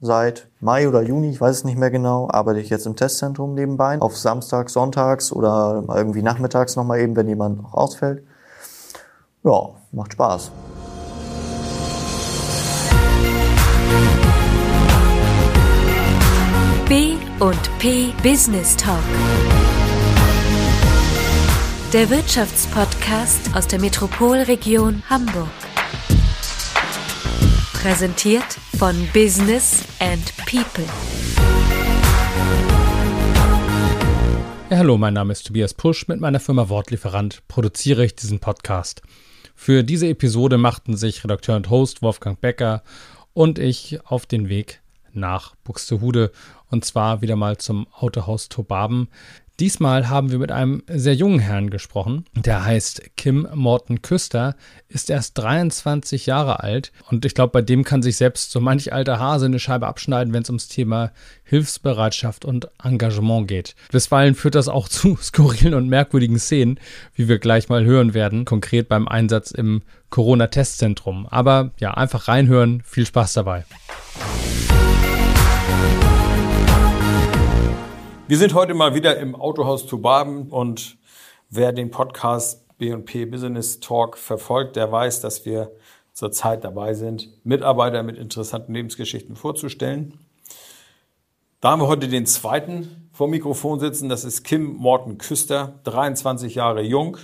seit Mai oder Juni, ich weiß es nicht mehr genau, arbeite ich jetzt im Testzentrum nebenbei. Auf Samstag, Sonntags oder irgendwie nachmittags nochmal eben, wenn jemand noch ausfällt. Ja, macht Spaß. B und P Business Talk. Der Wirtschaftspodcast aus der Metropolregion Hamburg. Präsentiert von Business and People. Ja, hallo, mein Name ist Tobias Pusch. Mit meiner Firma Wortlieferant produziere ich diesen Podcast. Für diese Episode machten sich Redakteur und Host Wolfgang Becker und ich auf den Weg nach Buxtehude und zwar wieder mal zum Autohaus Tobaben. Diesmal haben wir mit einem sehr jungen Herrn gesprochen. Der heißt Kim Morton Küster, ist erst 23 Jahre alt und ich glaube, bei dem kann sich selbst so manch alter Hase eine Scheibe abschneiden, wenn es ums Thema Hilfsbereitschaft und Engagement geht. Bisweilen führt das auch zu skurrilen und merkwürdigen Szenen, wie wir gleich mal hören werden, konkret beim Einsatz im Corona-Testzentrum. Aber ja, einfach reinhören, viel Spaß dabei. Wir sind heute mal wieder im Autohaus zu Baben und wer den Podcast B&P Business Talk verfolgt, der weiß, dass wir zurzeit dabei sind, Mitarbeiter mit interessanten Lebensgeschichten vorzustellen. Da haben wir heute den zweiten vor Mikrofon sitzen. Das ist Kim Morten Küster, 23 Jahre jung,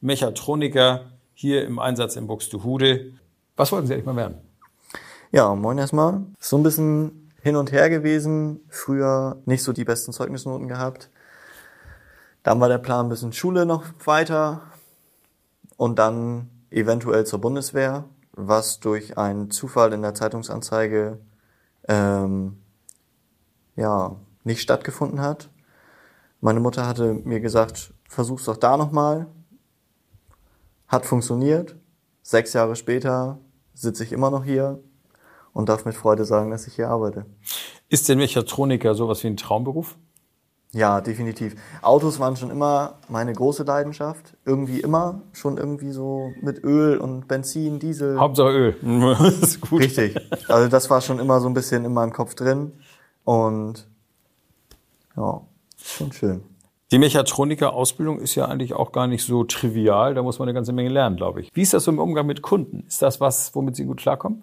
Mechatroniker hier im Einsatz in Buxtehude. Was wollten Sie eigentlich mal werden? Ja, moin erstmal. So ein bisschen hin und her gewesen. Früher nicht so die besten Zeugnisnoten gehabt. Dann war der Plan ein bisschen Schule noch weiter und dann eventuell zur Bundeswehr, was durch einen Zufall in der Zeitungsanzeige ähm, ja nicht stattgefunden hat. Meine Mutter hatte mir gesagt, versuch's doch da nochmal. Hat funktioniert. Sechs Jahre später sitze ich immer noch hier und darf mit Freude sagen, dass ich hier arbeite. Ist denn Mechatroniker sowas wie ein Traumberuf? Ja, definitiv. Autos waren schon immer meine große Leidenschaft. Irgendwie immer. Schon irgendwie so mit Öl und Benzin, Diesel. Hauptsache Öl. das ist gut. Richtig. Also das war schon immer so ein bisschen in meinem Kopf drin. Und ja, schon schön. Die Mechatroniker-Ausbildung ist ja eigentlich auch gar nicht so trivial. Da muss man eine ganze Menge lernen, glaube ich. Wie ist das so im Umgang mit Kunden? Ist das was, womit Sie gut klarkommen?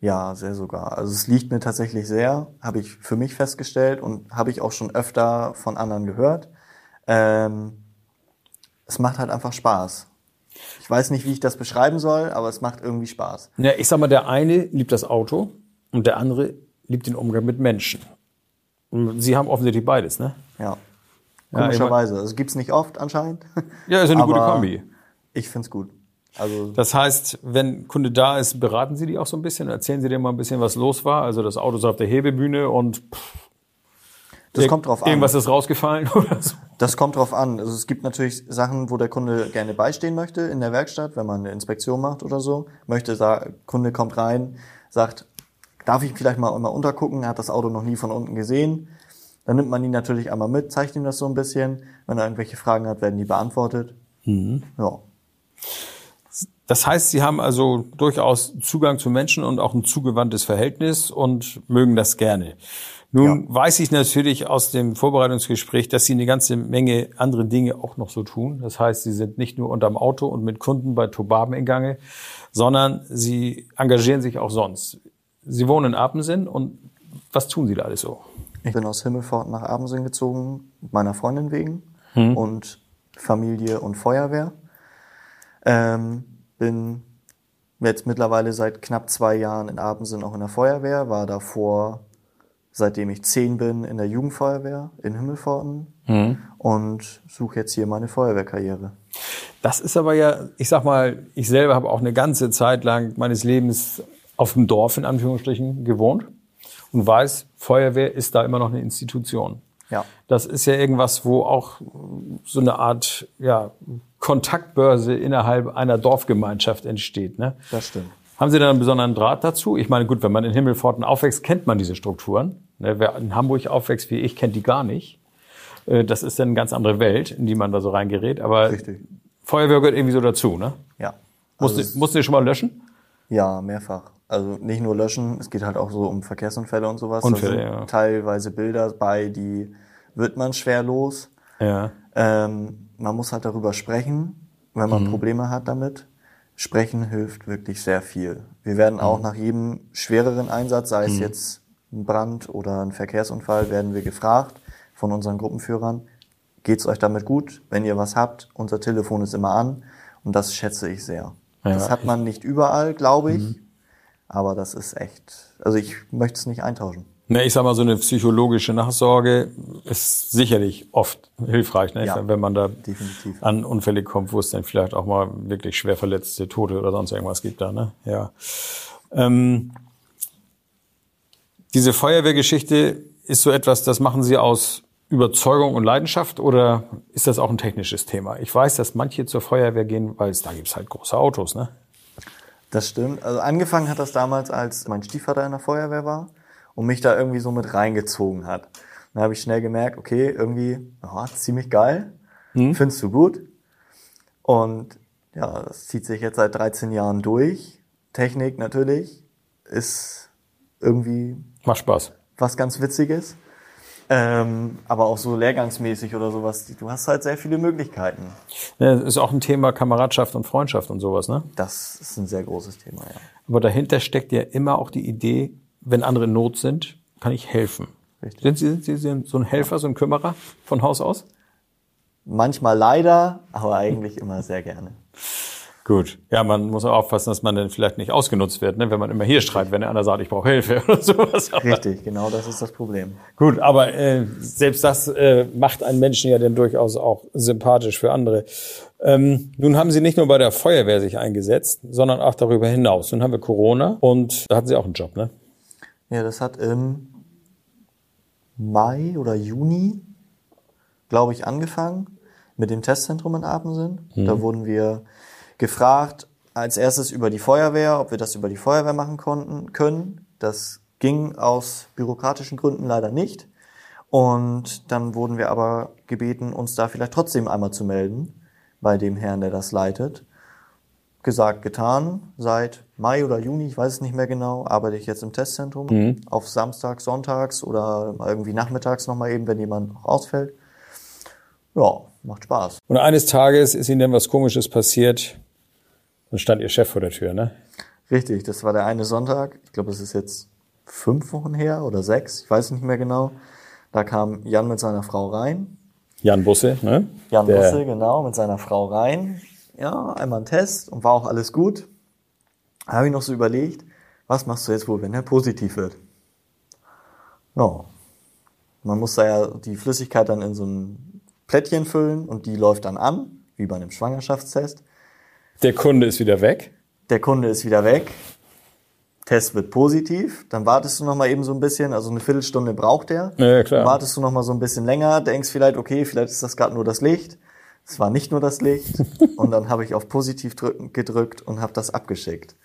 Ja, sehr sogar. Also es liegt mir tatsächlich sehr, habe ich für mich festgestellt und habe ich auch schon öfter von anderen gehört. Ähm, es macht halt einfach Spaß. Ich weiß nicht, wie ich das beschreiben soll, aber es macht irgendwie Spaß. Ja, ich sag mal, der eine liebt das Auto und der andere liebt den Umgang mit Menschen. Und Sie haben offensichtlich beides, ne? Ja. Komischerweise. Ja, also gibt's nicht oft anscheinend. Ja, ist eine gute Kombi. Ich find's gut. Also das heißt, wenn Kunde da ist, beraten Sie die auch so ein bisschen? Erzählen Sie dir mal ein bisschen, was los war? Also das Auto ist auf der Hebebühne und pff, das kommt drauf an. Irgendwas ist rausgefallen oder so? Das kommt drauf an. Also es gibt natürlich Sachen, wo der Kunde gerne beistehen möchte in der Werkstatt, wenn man eine Inspektion macht oder so. Möchte, Kunde kommt rein, sagt, darf ich vielleicht mal, mal untergucken? Er hat das Auto noch nie von unten gesehen. Dann nimmt man ihn natürlich einmal mit, zeigt ihm das so ein bisschen. Wenn er irgendwelche Fragen hat, werden die beantwortet. Mhm. Ja. Das heißt, Sie haben also durchaus Zugang zu Menschen und auch ein zugewandtes Verhältnis und mögen das gerne. Nun ja. weiß ich natürlich aus dem Vorbereitungsgespräch, dass Sie eine ganze Menge andere Dinge auch noch so tun. Das heißt, Sie sind nicht nur unterm Auto und mit Kunden bei Tobaben in Gange, sondern Sie engagieren sich auch sonst. Sie wohnen in Apensen und was tun Sie da alles so? Ich bin aus Himmelfort nach Apensen gezogen, meiner Freundin wegen hm. und Familie und Feuerwehr. Ähm, bin jetzt mittlerweile seit knapp zwei Jahren in Abendsinn auch in der Feuerwehr, war davor, seitdem ich zehn bin, in der Jugendfeuerwehr in Himmelforten mhm. und suche jetzt hier meine Feuerwehrkarriere. Das ist aber ja, ich sag mal, ich selber habe auch eine ganze Zeit lang meines Lebens auf dem Dorf in Anführungsstrichen gewohnt und weiß, Feuerwehr ist da immer noch eine Institution. Ja. Das ist ja irgendwas, wo auch so eine Art ja, Kontaktbörse innerhalb einer Dorfgemeinschaft entsteht. Ne? Das stimmt. Haben Sie da einen besonderen Draht dazu? Ich meine, gut, wenn man in Himmelforten aufwächst, kennt man diese Strukturen. Ne? Wer in Hamburg aufwächst wie ich, kennt die gar nicht. Äh, das ist dann eine ganz andere Welt, in die man da so reingerät. Aber Richtig. Feuerwehr gehört irgendwie so dazu, ne? Ja. Also musst, du, musst du schon mal löschen? Ja, mehrfach. Also nicht nur löschen, es geht halt auch so um Verkehrsunfälle und sowas. Unfälle, da sind ja. teilweise Bilder bei, die wird man schwer los. Ja. Ähm, man muss halt darüber sprechen, wenn Mhm. man Probleme hat damit. Sprechen hilft wirklich sehr viel. Wir werden auch Mhm. nach jedem schwereren Einsatz, sei es jetzt ein Brand oder ein Verkehrsunfall, werden wir gefragt von unseren Gruppenführern, geht's euch damit gut? Wenn ihr was habt, unser Telefon ist immer an und das schätze ich sehr. Ja, das hat man nicht überall, glaube ich, Mhm. aber das ist echt, also ich möchte es nicht eintauschen. Ne, ich sag mal, so eine psychologische Nachsorge ist sicherlich oft hilfreich, ne? Ja. wenn man da Definitiv. an Unfälle kommt, wo es dann vielleicht auch mal wirklich schwer verletzte, Tote oder sonst irgendwas gibt da. Ne? Ja. Ähm, diese Feuerwehrgeschichte ist so etwas, das machen Sie aus Überzeugung und Leidenschaft oder ist das auch ein technisches Thema? Ich weiß, dass manche zur Feuerwehr gehen, weil es da gibt's halt große Autos, ne? Das stimmt. Also angefangen hat das damals, als mein Stiefvater in der Feuerwehr war und mich da irgendwie so mit reingezogen hat. Dann habe ich schnell gemerkt, okay, irgendwie, ja, ziemlich geil. Findest du gut? Und ja, das zieht sich jetzt seit 13 Jahren durch. Technik natürlich ist irgendwie Macht Spaß. was ganz Witziges. Ähm, aber auch so lehrgangsmäßig oder sowas. Du hast halt sehr viele Möglichkeiten. Ja, das ist auch ein Thema Kameradschaft und Freundschaft und sowas, ne? Das ist ein sehr großes Thema, ja. Aber dahinter steckt ja immer auch die Idee, wenn andere in Not sind, kann ich helfen. Richtig. Sind Sie, sind Sie so ein Helfer, so ein Kümmerer von Haus aus? Manchmal leider, aber eigentlich immer sehr gerne. Gut. Ja, man muss auch aufpassen, dass man dann vielleicht nicht ausgenutzt wird, ne? wenn man immer hier schreibt, wenn der andere sagt, ich brauche Hilfe oder sowas. Aber Richtig, genau das ist das Problem. Gut, aber äh, selbst das äh, macht einen Menschen ja dann durchaus auch sympathisch für andere. Ähm, nun haben Sie nicht nur bei der Feuerwehr sich eingesetzt, sondern auch darüber hinaus. Nun haben wir Corona und da hatten Sie auch einen Job, ne? Ja, das hat im Mai oder Juni, glaube ich, angefangen mit dem Testzentrum in Apensen. Da wurden wir gefragt, als erstes über die Feuerwehr, ob wir das über die Feuerwehr machen konnten, können. Das ging aus bürokratischen Gründen leider nicht. Und dann wurden wir aber gebeten, uns da vielleicht trotzdem einmal zu melden bei dem Herrn, der das leitet. Gesagt, getan. Seit Mai oder Juni, ich weiß es nicht mehr genau, arbeite ich jetzt im Testzentrum. Auf Samstags, Sonntags oder irgendwie nachmittags nochmal eben, wenn jemand noch ausfällt. Ja, macht Spaß. Und eines Tages ist Ihnen dann was Komisches passiert. Dann stand Ihr Chef vor der Tür, ne? Richtig, das war der eine Sonntag. Ich glaube, es ist jetzt fünf Wochen her oder sechs, ich weiß nicht mehr genau. Da kam Jan mit seiner Frau rein. Jan Busse, ne? Jan Der- Busse, genau, mit seiner Frau rein. Ja, einmal ein Test und war auch alles gut. Da habe ich noch so überlegt, was machst du jetzt wohl, wenn er positiv wird? No. Man muss da ja die Flüssigkeit dann in so ein Plättchen füllen und die läuft dann an, wie bei einem Schwangerschaftstest. Der Kunde ist wieder weg. Der Kunde ist wieder weg. Test wird positiv. Dann wartest du noch mal eben so ein bisschen, also eine Viertelstunde braucht der. Ja, klar. Dann wartest du noch mal so ein bisschen länger, denkst vielleicht, okay, vielleicht ist das gerade nur das Licht. Es war nicht nur das Licht. und dann habe ich auf positiv drücken, gedrückt und habe das abgeschickt.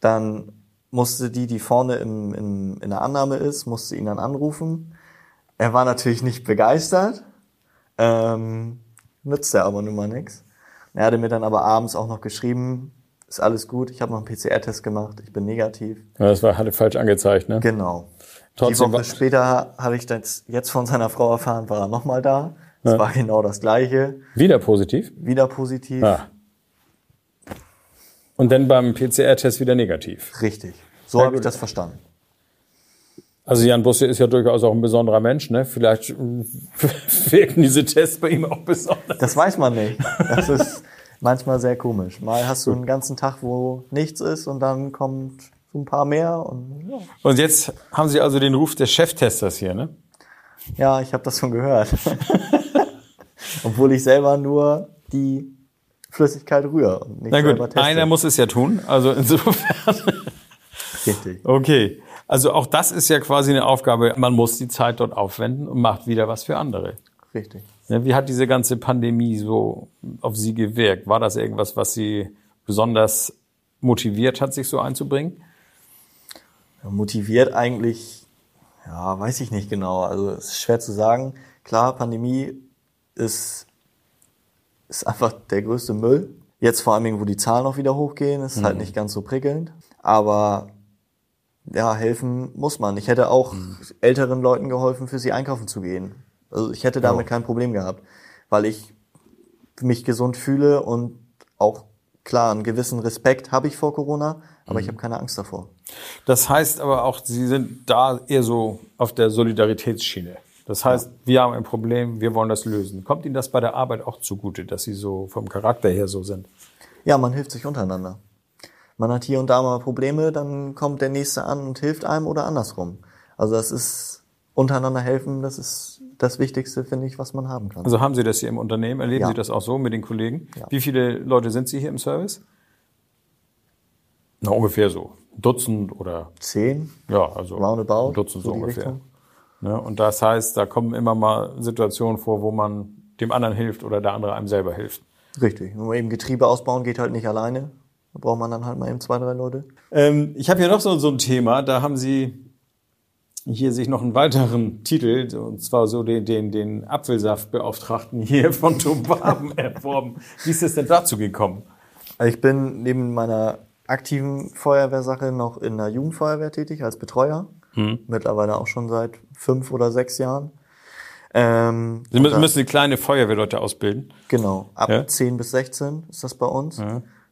Dann musste die, die vorne im, im, in der Annahme ist, musste ihn dann anrufen. Er war natürlich nicht begeistert. Ähm, nützt er aber nun mal nix. Er hatte mir dann aber abends auch noch geschrieben, ist alles gut, ich habe noch einen PCR-Test gemacht, ich bin negativ. Ja, das war, hatte falsch angezeigt, ne? Genau. Trotzdem die Woche später habe ich das jetzt von seiner Frau erfahren, war er nochmal da. Es war genau das gleiche. Wieder positiv. Wieder positiv. Ah. Und dann beim PCR-Test wieder negativ. Richtig. So Ja, habe ich das verstanden. Also Jan Busse ist ja durchaus auch ein besonderer Mensch, ne? Vielleicht wirken diese Tests bei ihm auch besonders. Das weiß man nicht. Das ist manchmal sehr komisch. Mal hast du einen ganzen Tag, wo nichts ist und dann kommt so ein paar mehr und ja. Und jetzt haben Sie also den Ruf des Cheftesters hier, ne? Ja, ich habe das schon gehört. Obwohl ich selber nur die Flüssigkeit rühre und nicht Na gut, einer muss es ja tun. Also insofern. Richtig. Okay. Also auch das ist ja quasi eine Aufgabe. Man muss die Zeit dort aufwenden und macht wieder was für andere. Richtig. Ne, Wie hat diese ganze Pandemie so auf Sie gewirkt? War das irgendwas, was Sie besonders motiviert hat, sich so einzubringen? Motiviert eigentlich, ja, weiß ich nicht genau. Also es ist schwer zu sagen. Klar, Pandemie ist, ist einfach der größte Müll. Jetzt vor Dingen, wo die Zahlen auch wieder hochgehen, ist halt nicht ganz so prickelnd. Aber ja, helfen muss man. Ich hätte auch Mhm. älteren Leuten geholfen, für sie einkaufen zu gehen. Also ich hätte damit kein Problem gehabt, weil ich mich gesund fühle und auch klar, einen gewissen Respekt habe ich vor Corona, aber Mhm. ich habe keine Angst davor. Das heißt aber auch, Sie sind da eher so auf der Solidaritätsschiene. Das heißt, wir haben ein Problem, wir wollen das lösen. Kommt Ihnen das bei der Arbeit auch zugute, dass Sie so vom Charakter her so sind? Ja, man hilft sich untereinander. Man hat hier und da mal Probleme, dann kommt der Nächste an und hilft einem oder andersrum. Also das ist untereinander helfen, das ist das Wichtigste, finde ich, was man haben kann. Also haben Sie das hier im Unternehmen? Erleben Ja. Sie das auch so mit den Kollegen? Ja. Wie viele Leute sind Sie hier im Service? Na, ungefähr so. Dutzend oder Zehn, ja, also Roundabout, Dutzend so, so ungefähr. Richtung. Ne? Und das heißt, da kommen immer mal Situationen vor, wo man dem anderen hilft oder der andere einem selber hilft. richtig. Nur eben Getriebe ausbauen geht halt nicht alleine. Da braucht man dann halt mal eben zwei, drei Leute. Ähm, ich habe hier noch so, so ein Thema, da haben Sie hier sich noch einen weiteren Titel, und zwar so den, den, den Apfelsaftbeauftragten hier von Tobaben erworben. Wie ist es denn dazu gekommen? Also ich bin neben meiner aktiven Feuerwehrsache noch in der Jugendfeuerwehr tätig als Betreuer. Mittlerweile auch schon seit fünf oder sechs Jahren. Ähm, Sie müssen, müssen die kleine Feuerwehrleute ausbilden. Genau, ab Ja? 10 bis 16 ist das bei uns.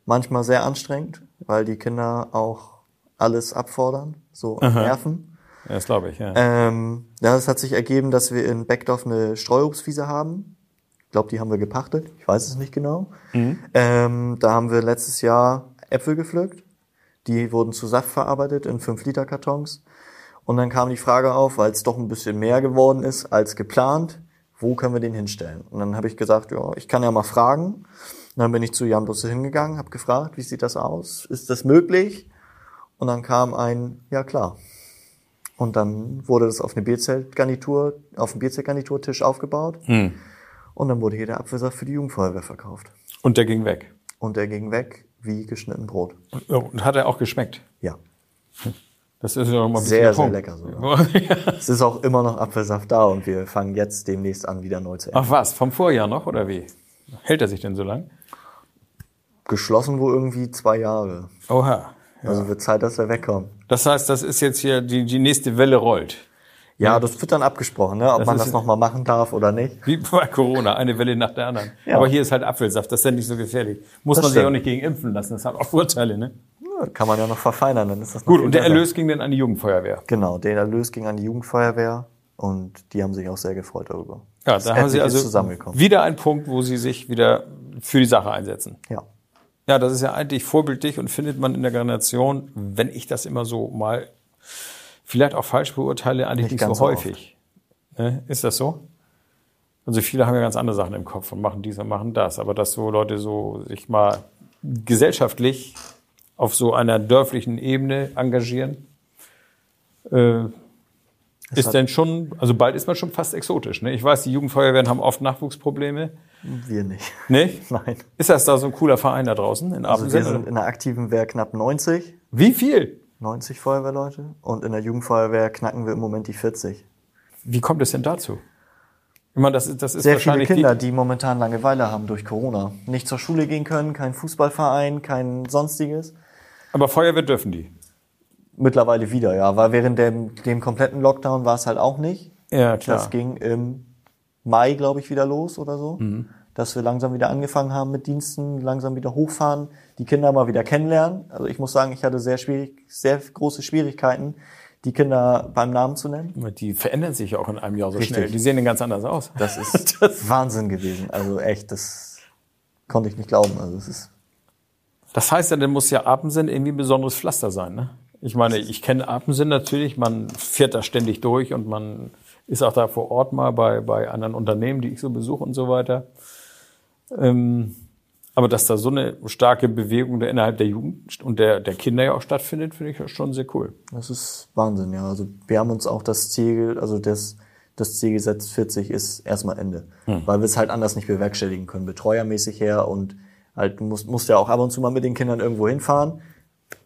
Manchmal sehr anstrengend, weil die Kinder auch alles abfordern, so nerven. Ja, das glaube ich, ja. Ähm, ja, es hat sich ergeben, dass wir in Beckdorf eine Streuobstwiese haben. Ich glaube, die haben wir gepachtet. Ich weiß es nicht genau. Ähm, da haben wir letztes Jahr Äpfel gepflückt. Die wurden zu Saft verarbeitet in 5-Liter-Kartons. Und dann kam die Frage auf, weil es doch ein bisschen mehr geworden ist als geplant, wo können wir den hinstellen? Und dann habe ich gesagt, ja, ich kann ja mal fragen. Und dann bin ich zu Jan Busse hingegangen, habe gefragt, wie sieht das aus? Ist das möglich? Und dann kam ein, ja klar. Und dann wurde das auf eine Bierzeltgarnitur, auf dem Bierzeltgarniturtisch aufgebaut. Und dann wurde hier der Apfelsaft für die Jugendfeuerwehr verkauft. Und der ging weg. Und der ging weg wie geschnitten Brot. Und hat er auch geschmeckt? Ja. Das ist ja auch mal ein Sehr, sehr lecker Punkt. ja. Es ist auch immer noch Apfelsaft da und wir fangen jetzt demnächst an, wieder neu zu ernten. Ach was, vom Vorjahr noch oder wie? Hält er sich denn so lang? Geschlossen wohl irgendwie zwei Jahre. Oha. Also wird Zeit, dass er wegkommt. Das heißt, das ist jetzt hier, die, die nächste Welle rollt. Ja, das wird dann abgesprochen, ne? ob Das man das nochmal machen darf oder nicht. Wie bei Corona, eine Welle nach der anderen. Ja. Aber hier ist halt Apfelsaft, das ist ja nicht so gefährlich. Muss Das man sich stimmt. auch nicht gegen impfen lassen, das hat auch Vorteile, ne? Ja, Kann man ja noch verfeinern, dann ist das Gut, und der. Erlös ging dann an die Jugendfeuerwehr. Genau, der Erlös ging an die Jugendfeuerwehr und die haben sich auch sehr gefreut darüber. Ja, da haben Sie also wieder einen Punkt, wo Sie sich wieder für die Sache einsetzen. Ja. Ja, das ist ja eigentlich vorbildlich und findet man in der Generation, wenn ich das immer so mal vielleicht auch falsch beurteile, eigentlich Nicht nicht, ganz so häufig. Ne? Ist das so? Also viele haben ja ganz andere Sachen im Kopf und machen dies und machen das, aber dass so Leute so sich mal gesellschaftlich auf so einer dörflichen Ebene engagieren, äh, ist denn schon, also bald ist man schon fast exotisch. Ne? Ich weiß, die Jugendfeuerwehren haben oft Nachwuchsprobleme. Wir nicht. Nicht? Nein. Ist das da so ein cooler Verein da draußen in Also wir sind in der aktiven Wehr knapp 90, Wie viel? 90 Feuerwehrleute und in der Jugendfeuerwehr knacken wir im Moment die 40. Wie kommt es denn dazu? Ich meine, das ist, das ist Sehr viele Kinder, die momentan Langeweile haben durch Corona. Nicht zur Schule gehen können, kein Fußballverein, kein sonstiges. Die, aber Feuerwehr dürfen die. Mittlerweile wieder, ja. Weil während dem, dem kompletten Lockdown war es halt auch nicht. Ja, klar. Das ging im Mai, glaube ich, wieder los oder so. Dass wir langsam wieder angefangen haben mit Diensten, langsam wieder hochfahren, die Kinder mal wieder kennenlernen. Also ich muss sagen, ich hatte sehr schwierig, sehr große Schwierigkeiten, die Kinder beim Namen zu nennen. Die verändern sich ja auch in einem Jahr so Richtig. schnell. Die sehen dann ganz anders aus. Das ist Wahnsinn gewesen. Also echt, das konnte ich nicht glauben. Also es ist Das heißt ja, dann muss ja Apensen irgendwie ein besonderes Pflaster sein, ne? Ich meine, ich kenne Apensen natürlich, man fährt da ständig durch und man ist auch da vor Ort mal bei, bei anderen Unternehmen, die ich so besuche und so weiter. Ähm, aber dass da so eine starke Bewegung innerhalb der Jugend und der, der Kinder ja auch stattfindet, finde ich schon sehr cool. Das ist Wahnsinn, ja. Also wir haben uns auch das Ziel, also das, das Ziel gesetzt, 40 ist erstmal Ende. Weil wir es halt anders nicht bewerkstelligen können, betreuermäßig her und halt, musst, musst ja auch ab und zu mal mit den Kindern irgendwo hinfahren.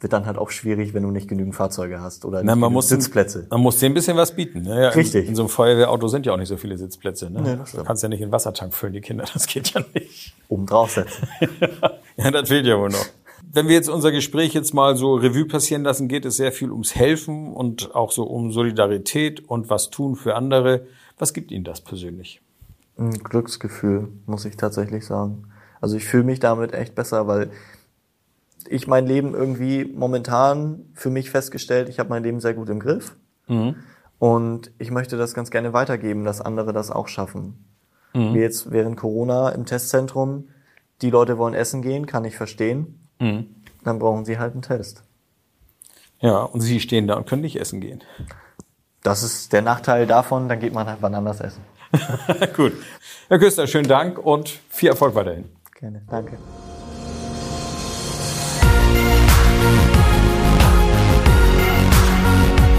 Wird dann halt auch schwierig, wenn du nicht genügend Fahrzeuge hast oder Na, man muss Sitzplätze. Man muss denen ein bisschen was bieten. Ne? Ja, Richtig. In, in so einem Feuerwehrauto sind ja auch nicht so viele Sitzplätze. Ne? Nee, das du kannst ja nicht in den Wassertank füllen, die Kinder. Das geht ja nicht. Oben draufsetzen. ja, das fehlt ja wohl noch. wenn wir jetzt unser Gespräch jetzt mal so Revue passieren lassen, geht es sehr viel ums Helfen und auch so um Solidarität und was tun für andere. Was gibt Ihnen das persönlich? Ein Glücksgefühl, muss ich tatsächlich sagen. Also ich fühle mich damit echt besser, weil ich mein Leben irgendwie momentan für mich festgestellt, ich habe mein Leben sehr gut im Griff. Mhm. Und ich möchte das ganz gerne weitergeben, dass andere das auch schaffen. Mhm. Wie jetzt während Corona im Testzentrum, die Leute wollen essen gehen, kann ich verstehen. Mhm. Dann brauchen sie halt einen Test. Ja, und sie stehen da und können nicht essen gehen. Das ist der Nachteil davon, dann geht man halt wann anders essen. Gut. Herr Küster, schönen Dank und viel Erfolg weiterhin. Gerne, danke.